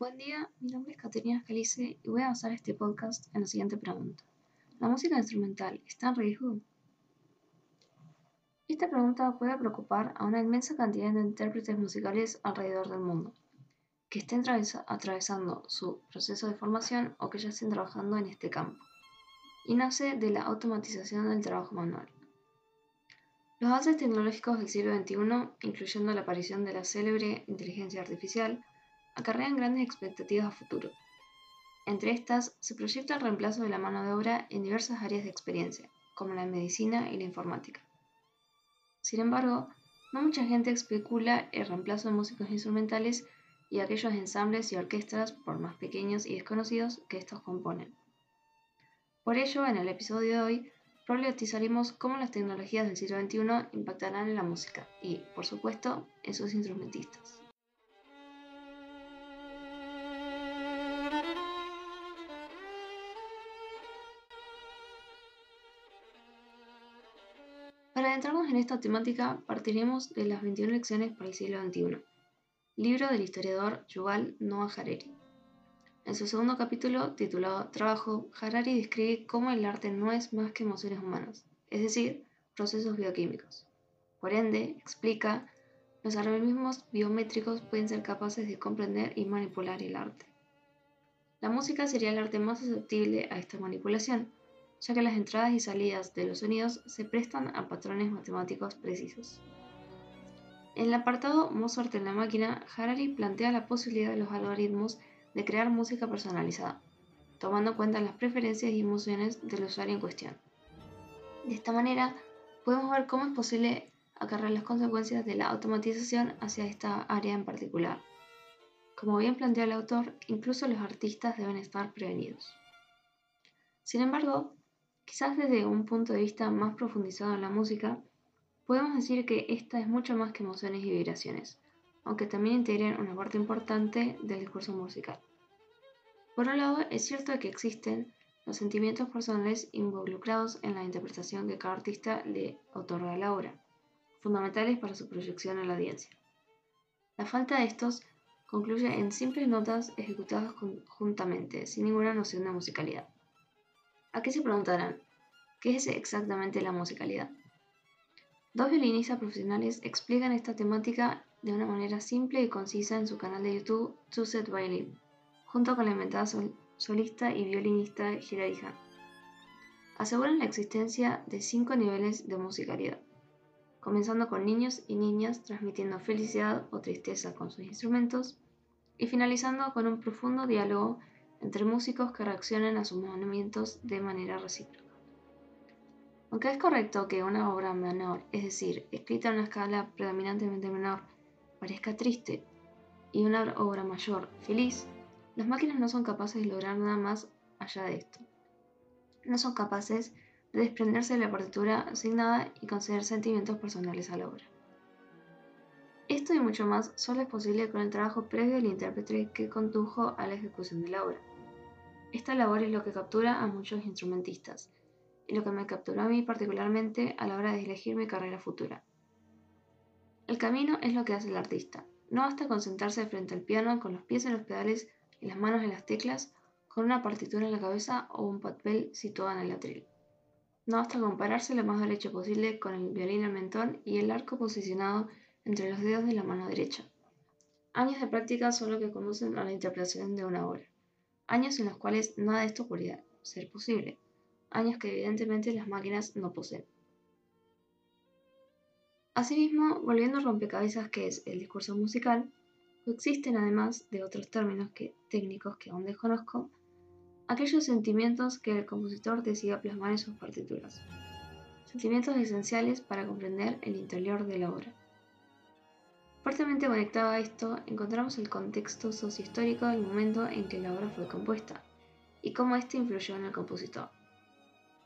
Buen día, mi nombre es Caterina Scalice y voy a basar este podcast en la siguiente pregunta. ¿La música instrumental está en riesgo? Esta pregunta puede preocupar a una inmensa cantidad de intérpretes musicales alrededor del mundo, que estén atravesando su proceso de formación o que ya estén trabajando en este campo, y nace de la automatización del trabajo manual. Los avances tecnológicos del siglo XXI, incluyendo la aparición de la célebre inteligencia artificial, acarrean grandes expectativas a futuro. Entre estas, se proyecta el reemplazo de la mano de obra en diversas áreas de experiencia, como la medicina y la informática. Sin embargo, no mucha gente especula el reemplazo de músicos instrumentales y aquellos ensambles y orquestas, por más pequeños y desconocidos, que estos componen. Por ello, en el episodio de hoy, problematizaremos cómo las tecnologías del siglo XXI impactarán en la música y, por supuesto, en sus instrumentistas. Para adentrarnos en esta temática, partiremos de las 21 lecciones para el siglo XXI, libro del historiador Yuval Noah Harari. En su segundo capítulo, titulado Trabajo, Harari describe cómo el arte no es más que emociones humanas, es decir, procesos bioquímicos. Por ende, explica, los algoritmos biométricos pueden ser capaces de comprender y manipular el arte. La música sería el arte más susceptible a esta manipulación, ya que las entradas y salidas de los sonidos se prestan a patrones matemáticos precisos. En el apartado Mozart en la máquina, Harari plantea la posibilidad de los algoritmos de crear música personalizada, tomando en cuenta las preferencias y emociones del usuario en cuestión. De esta manera, podemos ver cómo es posible acarrear las consecuencias de la automatización hacia esta área en particular. Como bien plantea el autor, incluso los artistas deben estar prevenidos. Sin embargo, Quizás desde un punto de vista más profundizado en la música, podemos decir que esta es mucho más que emociones y vibraciones, aunque también integran una parte importante del discurso musical. Por un lado, es cierto que existen los sentimientos personales involucrados en la interpretación que cada artista le otorga a la obra, fundamentales para su proyección en la audiencia. La falta de estos concluye en simples notas ejecutadas conjuntamente, sin ninguna noción de musicalidad. Aquí se preguntarán, ¿qué es exactamente la musicalidad? Dos violinistas profesionales explican esta temática de una manera simple y concisa en su canal de YouTube Two Set Violin, junto con la inventada solista y violinista Hilary Hahn. Aseguran la existencia de cinco niveles de musicalidad, comenzando con niños y niñas transmitiendo felicidad o tristeza con sus instrumentos, y finalizando con un profundo diálogo entre músicos que reaccionan a sus movimientos de manera recíproca. Aunque es correcto que una obra menor, es decir, escrita en una escala predominantemente menor, parezca triste y una obra mayor feliz, las máquinas no son capaces de lograr nada más allá de esto. No son capaces de desprenderse de la partitura asignada y conceder sentimientos personales a la obra. Esto y mucho más solo es posible con el trabajo previo del intérprete que condujo a la ejecución de la obra. Esta labor es lo que captura a muchos instrumentistas, y lo que me capturó a mí particularmente a la hora de elegir mi carrera futura. El camino es lo que hace el artista. No basta concentrarse frente al piano con los pies en los pedales y las manos en las teclas, con una partitura en la cabeza o un papel situado en el atril. No basta compararse lo más derecho posible con el violín al mentón y el arco posicionado entre los dedos de la mano derecha. Años de práctica son lo que conducen a la interpretación de una obra años en los cuales nada de esto podría ser posible, años que evidentemente las máquinas no poseen. Asimismo, volviendo al rompecabezas que es el discurso musical, existen además de otros términos técnicos que aún desconozco, aquellos sentimientos que el compositor decida plasmar en sus partituras, sentimientos esenciales para comprender el interior de la obra. Fuertemente conectado a esto, encontramos el contexto sociohistórico del momento en que la obra fue compuesta y cómo éste influyó en el compositor.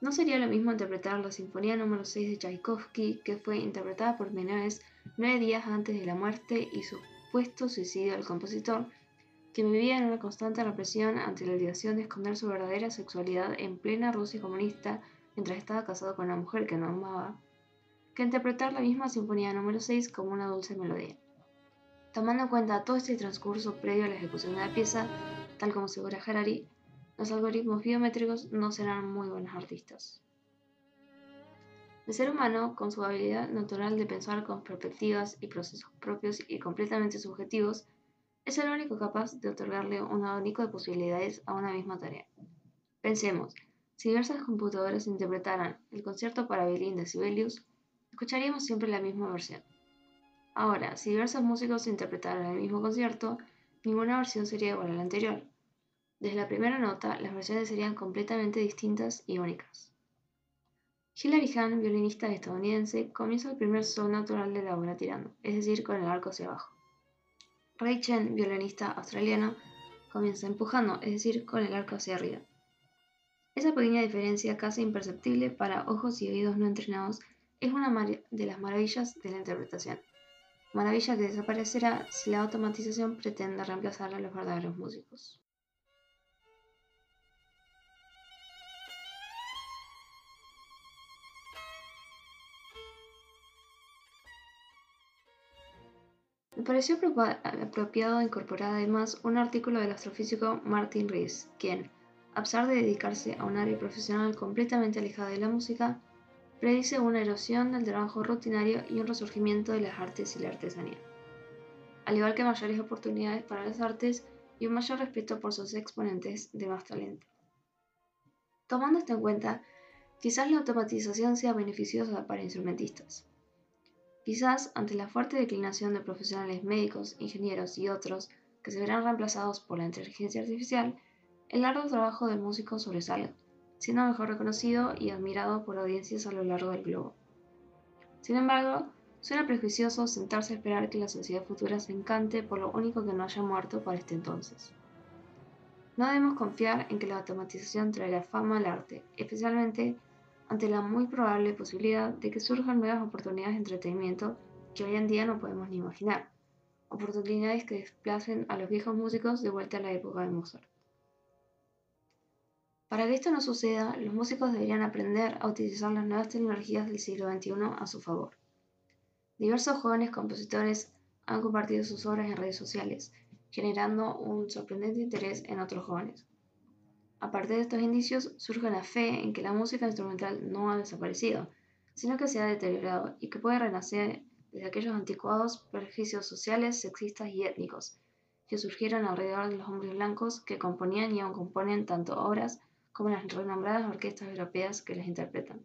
No sería lo mismo interpretar la Sinfonía número 6 de Tchaikovsky, que fue interpretada por menores nueve días antes de la muerte y supuesto suicidio del compositor, que vivía en una constante represión ante la obligación de esconder su verdadera sexualidad en plena Rusia comunista mientras estaba casado con una mujer que no amaba, que interpretar la misma Sinfonía número 6 como una dulce melodía. Tomando en cuenta todo este transcurso previo a la ejecución de la pieza, tal como asegura Harari, los algoritmos biométricos no serán muy buenos artistas. El ser humano, con su habilidad natural de pensar con perspectivas y procesos propios y completamente subjetivos, es el único capaz de otorgarle un abanico de posibilidades a una misma tarea. Pensemos, si diversas computadoras interpretaran el concierto para violín de Sibelius, escucharíamos siempre la misma versión. Ahora, si diversos músicos interpretaran el mismo concierto, ninguna versión sería igual a la anterior. Desde la primera nota, las versiones serían completamente distintas y únicas. Hilary Hahn, violinista estadounidense, comienza el primer sol natural de la obra tirando, es decir, con el arco hacia abajo. Ray Chen, violinista australiano, comienza empujando, es decir, con el arco hacia arriba. Esa pequeña diferencia, casi imperceptible para ojos y oídos no entrenados, es una de las maravillas de la interpretación. Maravilla que desaparecerá si la automatización pretende reemplazar a los verdaderos músicos. Me pareció apropiado incorporar además un artículo del astrofísico Martin Rees, quien, a pesar de dedicarse a un área profesional completamente alejada de la música, predice una erosión del trabajo rutinario y un resurgimiento de las artes y la artesanía, al igual que mayores oportunidades para las artes y un mayor respeto por sus exponentes de más talento. Tomando esto en cuenta, quizás la automatización sea beneficiosa para instrumentistas, Quizás ante la fuerte declinación de profesionales médicos, ingenieros y otros que se verán reemplazados por la inteligencia artificial, el largo trabajo del músico sobresale, siendo mejor reconocido y admirado por audiencias a lo largo del globo. Sin embargo, suena prejuicioso sentarse a esperar que la sociedad futura se encante por lo único que no haya muerto para este entonces. No debemos confiar en que la automatización traerá fama al arte, especialmente ante la muy probable posibilidad de que surjan nuevas oportunidades de entretenimiento que hoy en día no podemos ni imaginar, oportunidades que desplacen a los viejos músicos de vuelta a la época de Mozart. Para que esto no suceda, los músicos deberían aprender a utilizar las nuevas tecnologías del siglo XXI a su favor. Diversos jóvenes compositores han compartido sus obras en redes sociales, generando un sorprendente interés en otros jóvenes. Aparte de estos indicios, surge la fe en que la música instrumental no ha desaparecido, sino que se ha deteriorado y que puede renacer desde aquellos anticuados prejuicios sociales, sexistas y étnicos que surgieron alrededor de los hombres blancos que componían y aún componen tanto obras como las renombradas orquestas europeas que las interpretan.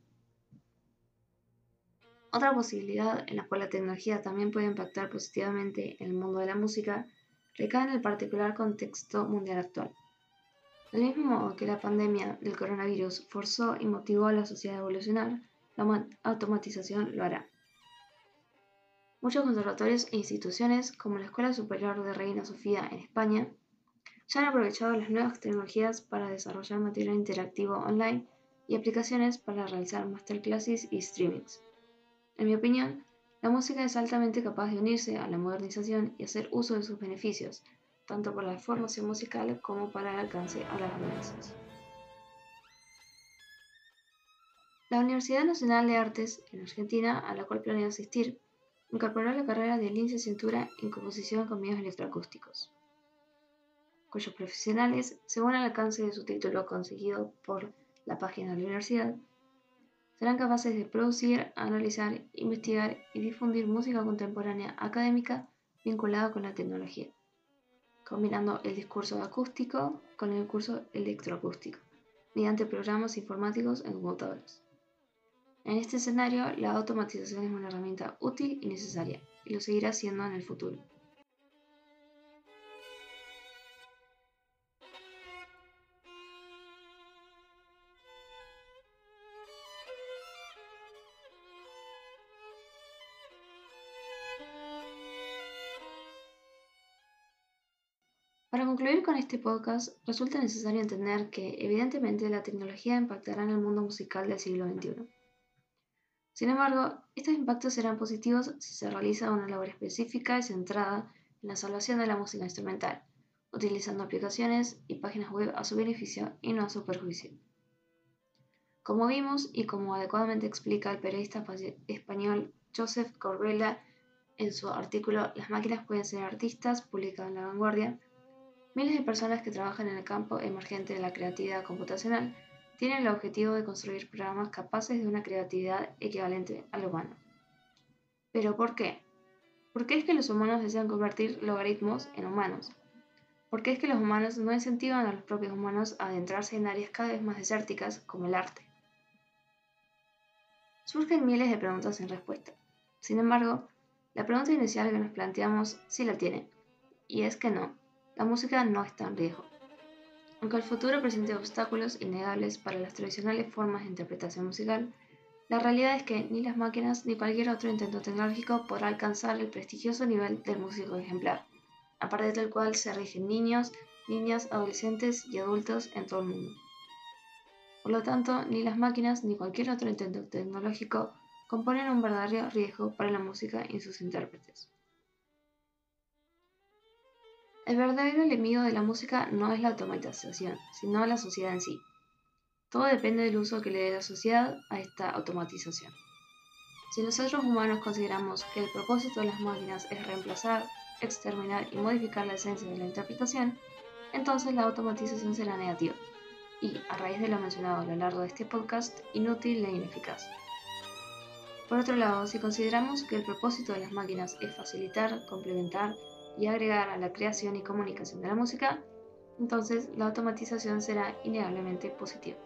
Otra posibilidad en la cual la tecnología también puede impactar positivamente en el mundo de la música recae en el particular contexto mundial actual. Del mismo modo que la pandemia del coronavirus forzó y motivó a la sociedad a evolucionar, la automatización lo hará. Muchos conservatorios e instituciones, como la Escuela Superior de Reina Sofía en España, ya han aprovechado las nuevas tecnologías para desarrollar material interactivo online y aplicaciones para realizar masterclasses y streamings. En mi opinión, la música es altamente capaz de unirse a la modernización y hacer uso de sus beneficios, tanto para la formación musical como para el alcance a las masas. La Universidad Nacional de Artes en Argentina, a la cual planeo asistir, incorporó la carrera de licenciatura en composición con medios electroacústicos, cuyos profesionales, según el alcance de su título conseguido por la página de la universidad, serán capaces de producir, analizar, investigar y difundir música contemporánea académica vinculada con la tecnología combinando el discurso acústico con el discurso electroacústico, mediante programas informáticos en computadores. En este escenario, la automatización es una herramienta útil y necesaria, y lo seguirá siendo en el futuro. Para concluir con este podcast, resulta necesario entender que, evidentemente, la tecnología impactará en el mundo musical del siglo XXI. Sin embargo, estos impactos serán positivos si se realiza una labor específica y centrada en la salvación de la música instrumental, utilizando aplicaciones y páginas web a su beneficio y no a su perjuicio. Como vimos y como adecuadamente explica el periodista español Joseph Corbella en su artículo Las máquinas pueden ser artistas, publicado en La Vanguardia, miles de personas que trabajan en el campo emergente de la creatividad computacional tienen el objetivo de construir programas capaces de una creatividad equivalente al humano. ¿Pero por qué? ¿Por qué es que los humanos desean convertir logaritmos en humanos? ¿Por qué es que los humanos no incentivan a los propios humanos a adentrarse en áreas cada vez más desérticas como el arte? Surgen miles de preguntas sin respuesta. Sin embargo, la pregunta inicial que nos planteamos sí la tiene, y es que no, la música no está en riesgo. Aunque el futuro presente obstáculos innegables para las tradicionales formas de interpretación musical, la realidad es que ni las máquinas ni cualquier otro intento tecnológico podrá alcanzar el prestigioso nivel del músico ejemplar, a partir del cual se rigen niños, niñas, adolescentes y adultos en todo el mundo. Por lo tanto, ni las máquinas ni cualquier otro intento tecnológico componen un verdadero riesgo para la música y sus intérpretes. El verdadero enemigo de la música no es la automatización, sino la sociedad en sí. Todo depende del uso que le dé la sociedad a esta automatización. Si nosotros humanos consideramos que el propósito de las máquinas es reemplazar, exterminar y modificar la esencia de la interpretación, entonces la automatización será negativa y, a raíz de lo mencionado a lo largo de este podcast, inútil e ineficaz. Por otro lado, si consideramos que el propósito de las máquinas es facilitar, complementar y agregar a la creación y comunicación de la música, entonces la automatización será innegablemente positiva.